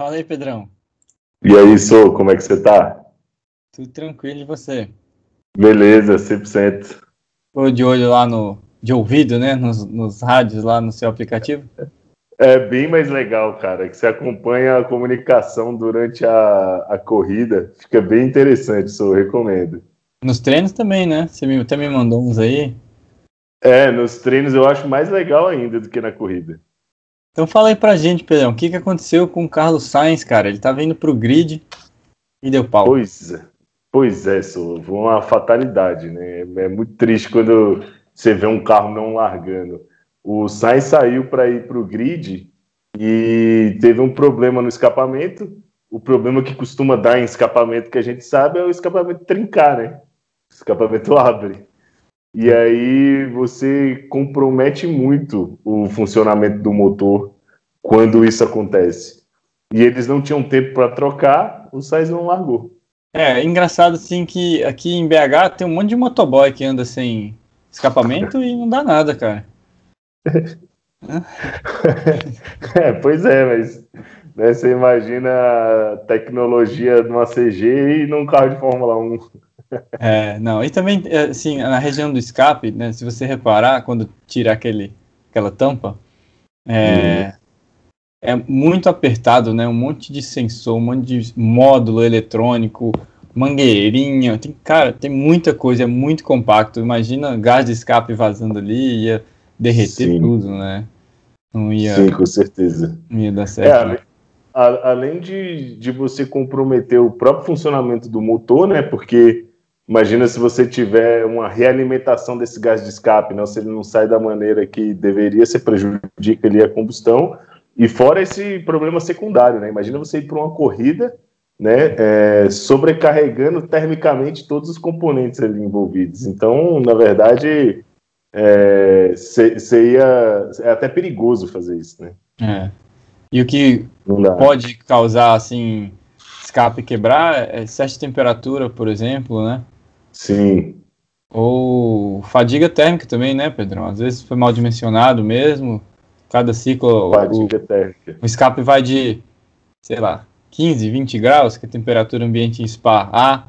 Fala aí, Pedrão. E aí, Sou, como é que você tá? Tudo tranquilo e você? Beleza, 100%. Tô de olho lá no. de ouvido, né? Nos, nos rádios lá no seu aplicativo? É bem mais legal, cara, que você acompanha a comunicação durante a, a corrida. Fica bem interessante, Sou, recomendo. Nos treinos também, né? Você me, até me mandou uns aí. É, nos treinos eu acho mais legal ainda do que na corrida. Então fala aí pra gente, Pedrão, o que, que aconteceu com o Carlos Sainz, cara? Ele tá vindo pro grid e deu pau. Pois é, pois é, Sou, uma fatalidade, né? É muito triste quando você vê um carro não largando. O Sainz saiu para ir pro grid e teve um problema no escapamento. O problema que costuma dar em escapamento que a gente sabe é o escapamento trincar, né? O escapamento abre. E aí você compromete muito o funcionamento do motor quando isso acontece. E eles não tinham tempo para trocar, o Sainz não largou. É, engraçado assim que aqui em BH tem um monte de motoboy que anda sem escapamento e não dá nada, cara. é, pois é, mas né, você imagina a tecnologia numa CG e num carro de Fórmula 1. É, não, e também, assim, na região do escape, né, se você reparar, quando tira aquele, aquela tampa, é, uhum. é muito apertado, né, um monte de sensor, um monte de módulo eletrônico, mangueirinha, tem, cara, tem muita coisa, é muito compacto, imagina gás de escape vazando ali, ia derreter Sim. tudo, né, não ia... Sim, com certeza. Não ia dar certo, é, né? além de, de você comprometer o próprio funcionamento do motor, né? Porque Imagina se você tiver uma realimentação desse gás de escape, não, se ele não sai da maneira que deveria, você prejudica ali a combustão. E fora esse problema secundário, né? Imagina você ir para uma corrida, né, é, sobrecarregando termicamente todos os componentes ali envolvidos. Então, na verdade, é, ia. É até perigoso fazer isso, né? É. E o que pode causar, assim, escape quebrar é de temperatura, por exemplo, né? Sim. Ou fadiga térmica também, né, Pedrão? Às vezes foi mal dimensionado mesmo. Cada ciclo. Fadiga o, térmica. O escape vai de, sei lá, 15, 20 graus, que é a temperatura ambiente em Spa, a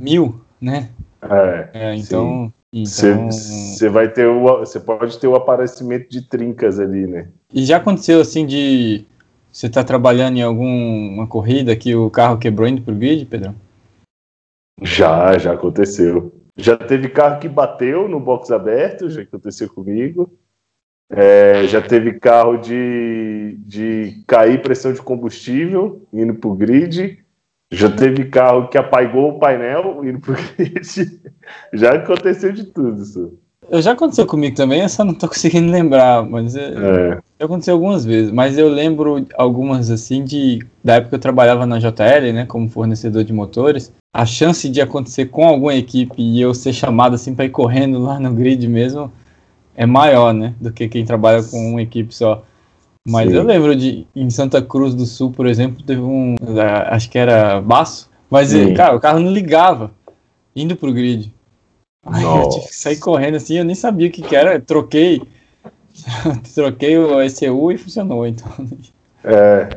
mil, né? É. é então. Você então... vai ter o. Você pode ter o aparecimento de trincas ali, né? E já aconteceu assim de. Você tá trabalhando em alguma corrida que o carro quebrou indo pro grid, Pedrão? Já, já aconteceu. Já teve carro que bateu no box aberto, já aconteceu comigo. É, já teve carro de, de cair pressão de combustível indo para o grid. Já teve carro que apagou o painel indo para o grid. Já aconteceu de tudo isso. Eu já aconteceu comigo também, eu só não tô conseguindo lembrar, mas é, é. aconteceu algumas vezes. Mas eu lembro algumas assim de da época que eu trabalhava na JL, né, como fornecedor de motores. A chance de acontecer com alguma equipe e eu ser chamado assim para ir correndo lá no grid mesmo é maior, né, do que quem trabalha com uma equipe só. Mas Sim. eu lembro de em Santa Cruz do Sul, por exemplo, teve um, acho que era Baço, mas cara, o carro não ligava indo pro grid. Ai, eu tive que sair correndo assim, eu nem sabia o que, que era, troquei. troquei o ECU e funcionou, então. É.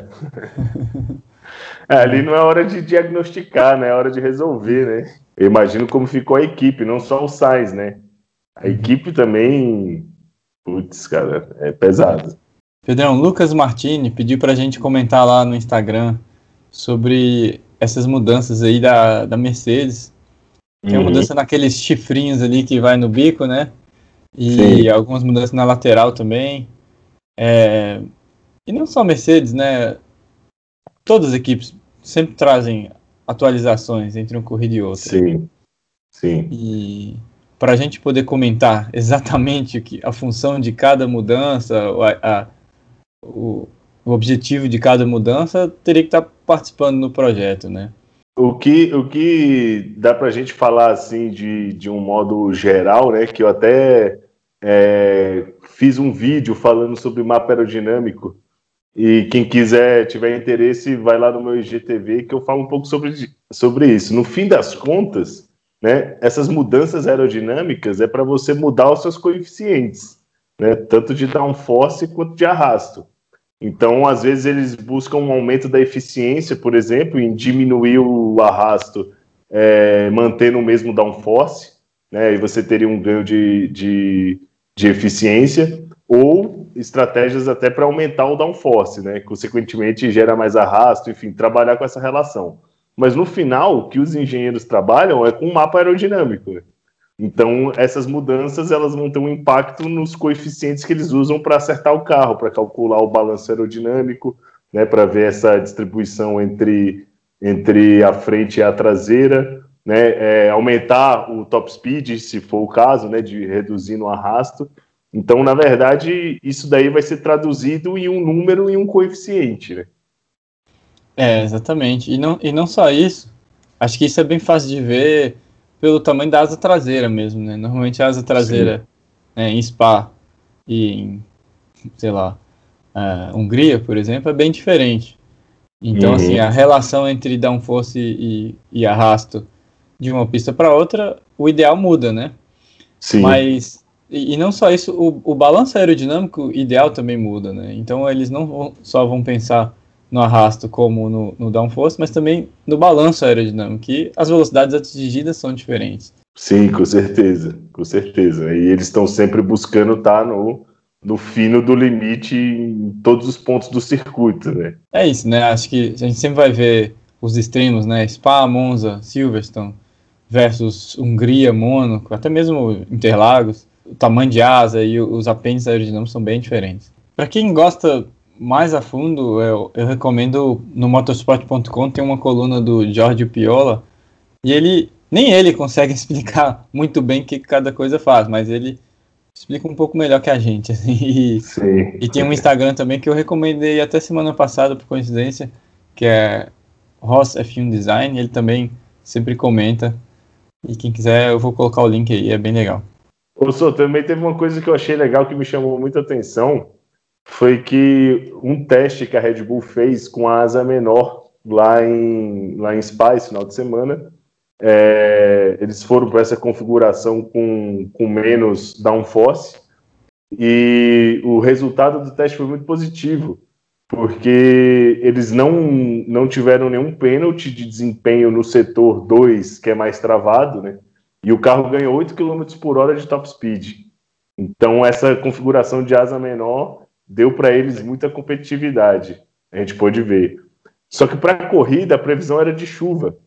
é. Ali não é hora de diagnosticar, né? É hora de resolver, né? Eu imagino como ficou a equipe, não só o Sainz, né? A uhum. equipe também. Putz, cara, é pesado. Pedrão, Lucas Martini pediu pra gente comentar lá no Instagram sobre essas mudanças aí da, da Mercedes tem uma uhum. mudança naqueles chifrinhos ali que vai no bico, né? E Sim. algumas mudanças na lateral também. É... E não só Mercedes, né? Todas as equipes sempre trazem atualizações entre um corrida e outra. Sim. Sim. E para a gente poder comentar exatamente o que, a função de cada mudança, a, a, o, o objetivo de cada mudança, teria que estar tá participando no projeto, né? O que, o que dá para a gente falar assim de, de um modo geral, né? Que eu até é, fiz um vídeo falando sobre mapa aerodinâmico e quem quiser tiver interesse vai lá no meu IGTV que eu falo um pouco sobre, sobre isso. No fim das contas, né? Essas mudanças aerodinâmicas é para você mudar os seus coeficientes, né? Tanto de downforce quanto de arrasto. Então, às vezes, eles buscam um aumento da eficiência, por exemplo, em diminuir o arrasto, é, mantendo o mesmo downforce, né? E você teria um ganho de, de, de eficiência, ou estratégias até para aumentar o downforce, né? Consequentemente, gera mais arrasto, enfim, trabalhar com essa relação. Mas no final, o que os engenheiros trabalham é com um mapa aerodinâmico. Então, essas mudanças elas vão ter um impacto nos coeficientes que eles usam para acertar o carro, para calcular o balanço aerodinâmico, né, para ver essa distribuição entre, entre a frente e a traseira, né, é, aumentar o top speed, se for o caso, né, de reduzir no arrasto. Então, na verdade, isso daí vai ser traduzido em um número e um coeficiente. Né? É, exatamente. E não, e não só isso, acho que isso é bem fácil de ver pelo tamanho da asa traseira mesmo, né? Normalmente a asa traseira né, em Spa e em, sei lá, uh, Hungria, por exemplo, é bem diferente. Então, assim, uhum. assim, a relação entre downforce e, e arrasto de uma pista para outra, o ideal muda, né? Sim. Mas, e, e não só isso, o, o balanço aerodinâmico ideal também muda, né? Então, eles não vão, só vão pensar no arrasto como no, no downforce, mas também no balanço aerodinâmico, que as velocidades atingidas são diferentes. Sim, com certeza, com certeza. E eles estão sempre buscando estar tá no, no fino do limite em todos os pontos do circuito, né? É isso, né? Acho que a gente sempre vai ver os extremos, né? Spa, Monza, Silverstone versus Hungria, Mônaco, até mesmo Interlagos. O tamanho de asa e os apêndices aerodinâmicos são bem diferentes. Para quem gosta mais a fundo, eu, eu recomendo no motorsport.com tem uma coluna do Jorge Piola e ele nem ele consegue explicar muito bem o que cada coisa faz, mas ele explica um pouco melhor que a gente. Assim, e, e, tem um Instagram também que eu recomendei até semana passada, por coincidência, que é Ross F1 Design. Ele também sempre comenta. E quem quiser, eu vou colocar o link aí, é bem legal. Ô, Sô, também teve uma coisa que eu achei legal que me chamou muita atenção foi que um teste que a Red Bull fez com a asa menor lá em, lá em Spa esse final de semana, é, eles foram para essa configuração com, com menos downforce e o resultado do teste foi muito positivo, porque eles não, não tiveram nenhum pênalti de desempenho no setor 2, que é mais travado, né? E o carro ganhou 8 km por hora de top speed. Então, essa configuração de asa menor deu para eles muita competitividade. A gente pôde ver. Só que para a corrida a previsão era de chuva.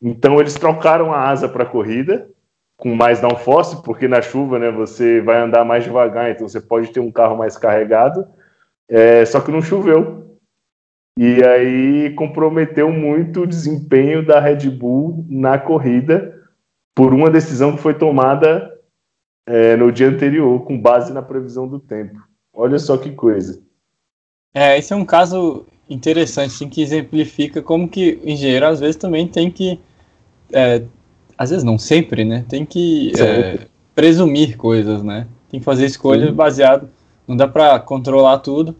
Então eles trocaram a asa para a corrida com mais downforce, porque na chuva né, você vai andar mais devagar, então você pode ter um carro mais carregado. É, só que não choveu. E aí comprometeu muito o desempenho da Red Bull na corrida por uma decisão que foi tomada é, no dia anterior, com base na previsão do tempo. Olha só que coisa. É, esse é um caso interessante, assim, que exemplifica como que o engenheiro às vezes também tem que, é, às vezes não sempre, né, tem que é, presumir coisas, né, tem que fazer escolhas Sim. baseado, não dá para controlar tudo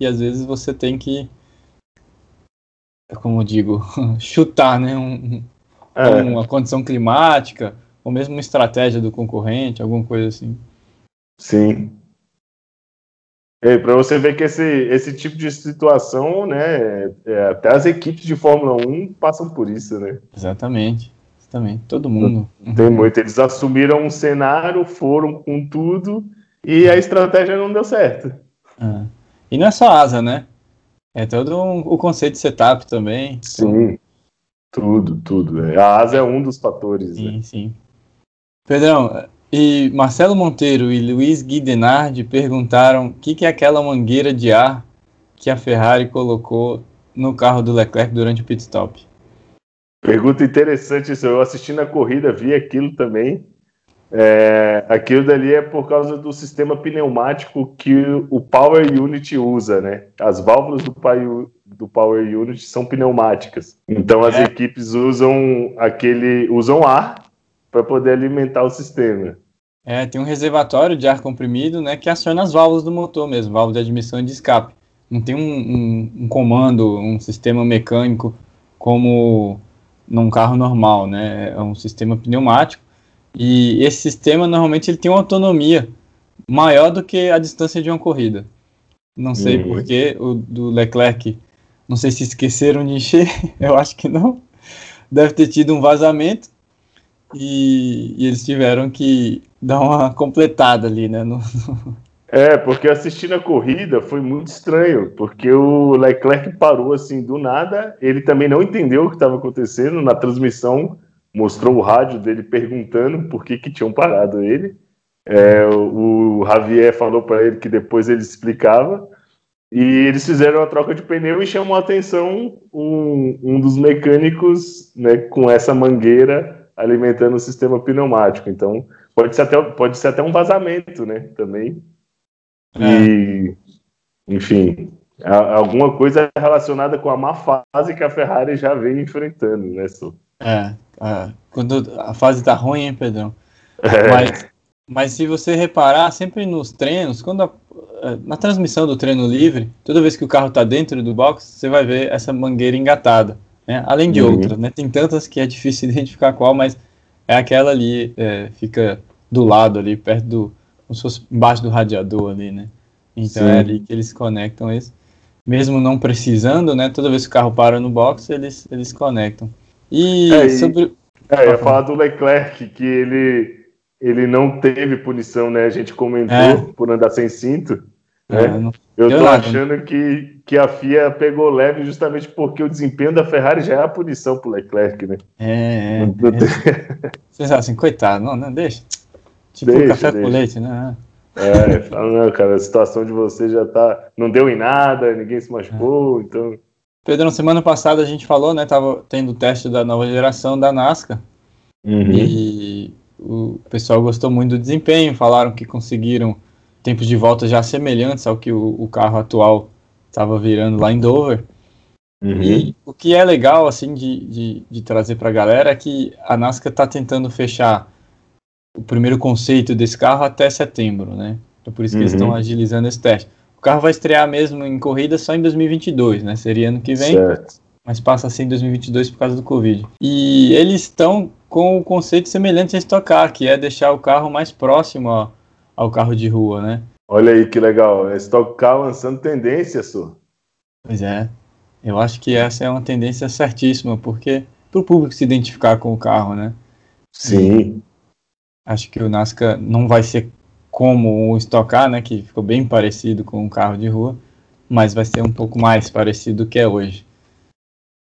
e às vezes você tem que, como digo, chutar, né, um, é. uma condição climática ou mesmo uma estratégia do concorrente, alguma coisa assim. Sim, é, para você ver que esse, esse tipo de situação, né, é, até as equipes de Fórmula 1 passam por isso, né? Exatamente, exatamente, todo mundo. Tem muito, eles assumiram um cenário, foram com tudo e a estratégia não deu certo. É. E não é só asa, né? É todo um, o conceito de setup também. Sim, tudo, tudo. É. A asa é um dos fatores. Sim, né? sim. Pedrão, e Marcelo Monteiro e Luiz Guidenardi perguntaram o que, que é aquela mangueira de ar que a Ferrari colocou no carro do Leclerc durante o pit stop. Pergunta interessante isso. Eu assisti na corrida, vi aquilo também. É, aquilo dali é por causa do sistema pneumático que o Power Unit usa, né? As válvulas do, do Power Unit são pneumáticas. Então as é. equipes usam aquele usam ar para poder alimentar o sistema. É, tem um reservatório de ar comprimido, né, que aciona as válvulas do motor mesmo, válvula de admissão e de escape. Não tem um, um, um comando, um sistema mecânico como num carro normal, né? É um sistema pneumático e esse sistema normalmente ele tem uma autonomia maior do que a distância de uma corrida. Não sei uhum. porquê. O do Leclerc, não sei se esqueceram de encher, eu acho que não. Deve ter tido um vazamento e, e eles tiveram que dar uma completada ali, né? No. É, porque assistindo a corrida foi muito estranho, porque o Leclerc parou assim do nada, ele também não entendeu o que estava acontecendo na transmissão, mostrou o rádio dele perguntando por que, que tinham parado ele. É, o, o Javier falou para ele que depois ele explicava. E eles fizeram a troca de pneu e chamou a atenção um, um dos mecânicos né, com essa mangueira alimentando o sistema pneumático. Então, pode ser até, pode ser até um vazamento né, também. É. E, enfim, alguma coisa relacionada com a má fase que a Ferrari já vem enfrentando, né, Su? É, é, quando a fase tá ruim, hein, Pedrão? É. Mas, mas se você reparar, sempre nos treinos, quando a, é, na transmissão do treino livre, toda vez que o carro está dentro do box, você vai ver essa mangueira engatada. Né? Além de uhum. outras, né? Tem tantas que é difícil identificar qual, mas é aquela ali, é, fica do lado ali, perto do. como se fosse embaixo do radiador ali, né? Então Sim. é ali que eles conectam isso. Mesmo não precisando, né? Toda vez que o carro para no box, eles, eles conectam. E é, sobre. É, eu ia falar do Leclerc, que ele, ele não teve punição, né? A gente comentou é. por andar sem cinto. Né? É, não... Eu tô achando que, que a FIA pegou leve justamente porque o desempenho da Ferrari já é a punição pro Leclerc, né? É, é. é. Vocês assim, coitado, não, não, deixa. Tipo deixa, café deixa. com leite, né? É, fala, não, cara, a situação de você já tá. Não deu em nada, ninguém se machucou, é. então. Pedro, semana passada a gente falou, né? Tava tendo o teste da nova geração da NASCAR. Uhum. E o pessoal gostou muito do desempenho, falaram que conseguiram tempos de volta já semelhantes ao que o, o carro atual estava virando lá em Dover. Uhum. E o que é legal, assim, de, de, de trazer para a galera é que a NASCAR está tentando fechar o primeiro conceito desse carro até setembro, né? Então por isso que uhum. eles estão agilizando esse teste. O carro vai estrear mesmo em corrida só em 2022, né? Seria ano que vem, certo. mas passa assim em 2022 por causa do Covid. E eles estão com o conceito semelhante a estocar, que é deixar o carro mais próximo ó, ao carro de rua, né? Olha aí que legal, é Stock Car lançando tendência, Su. Pois é, eu acho que essa é uma tendência certíssima, porque para o público se identificar com o carro, né? Sim. Acho que o Nasca não vai ser como o Stock Car, né, que ficou bem parecido com um carro de rua, mas vai ser um pouco mais parecido do que é hoje.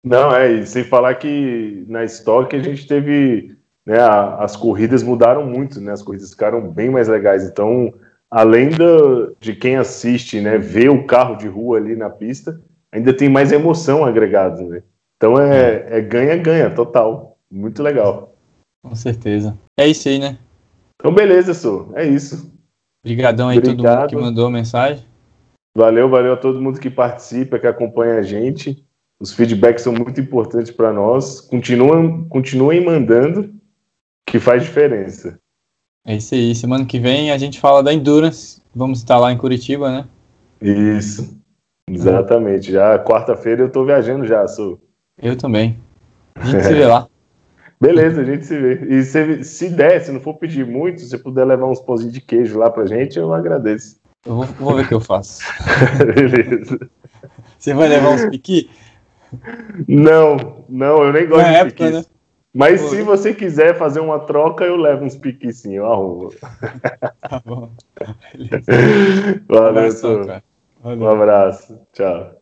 Não, é, e sem falar que na Stock a gente teve, né, a, as corridas mudaram muito, né, as corridas ficaram bem mais legais, então, além da, de quem assiste, né, ver o carro de rua ali na pista, ainda tem mais emoção agregada, né, então é ganha-ganha é total, muito legal. Com certeza. É isso aí, né? Então, beleza, Su. É isso. Obrigadão aí Obrigado. todo mundo que mandou mensagem. Valeu, valeu a todo mundo que participa, que acompanha a gente. Os feedbacks são muito importantes para nós. Continuem, continuem mandando, que faz diferença. É isso aí. Semana que vem a gente fala da Endurance. Vamos estar lá em Curitiba, né? Isso. Exatamente. Já quarta-feira eu estou viajando já, Su. Eu também. A gente se vê lá. Beleza, a gente se vê. E se, se der, se não for pedir muito, se você puder levar uns pãozinhos de queijo lá pra gente, eu agradeço. Eu vou, vou ver o que eu faço. Beleza. Você vai levar uns piqui? Não, não, eu nem gosto Na de época, piqui. Né? Mas Pô, se você quiser fazer uma troca, eu levo uns piqui sim, eu arrumo. Tá bom. Beleza. Valeu, um abraço, Valeu. Um abraço. Tchau.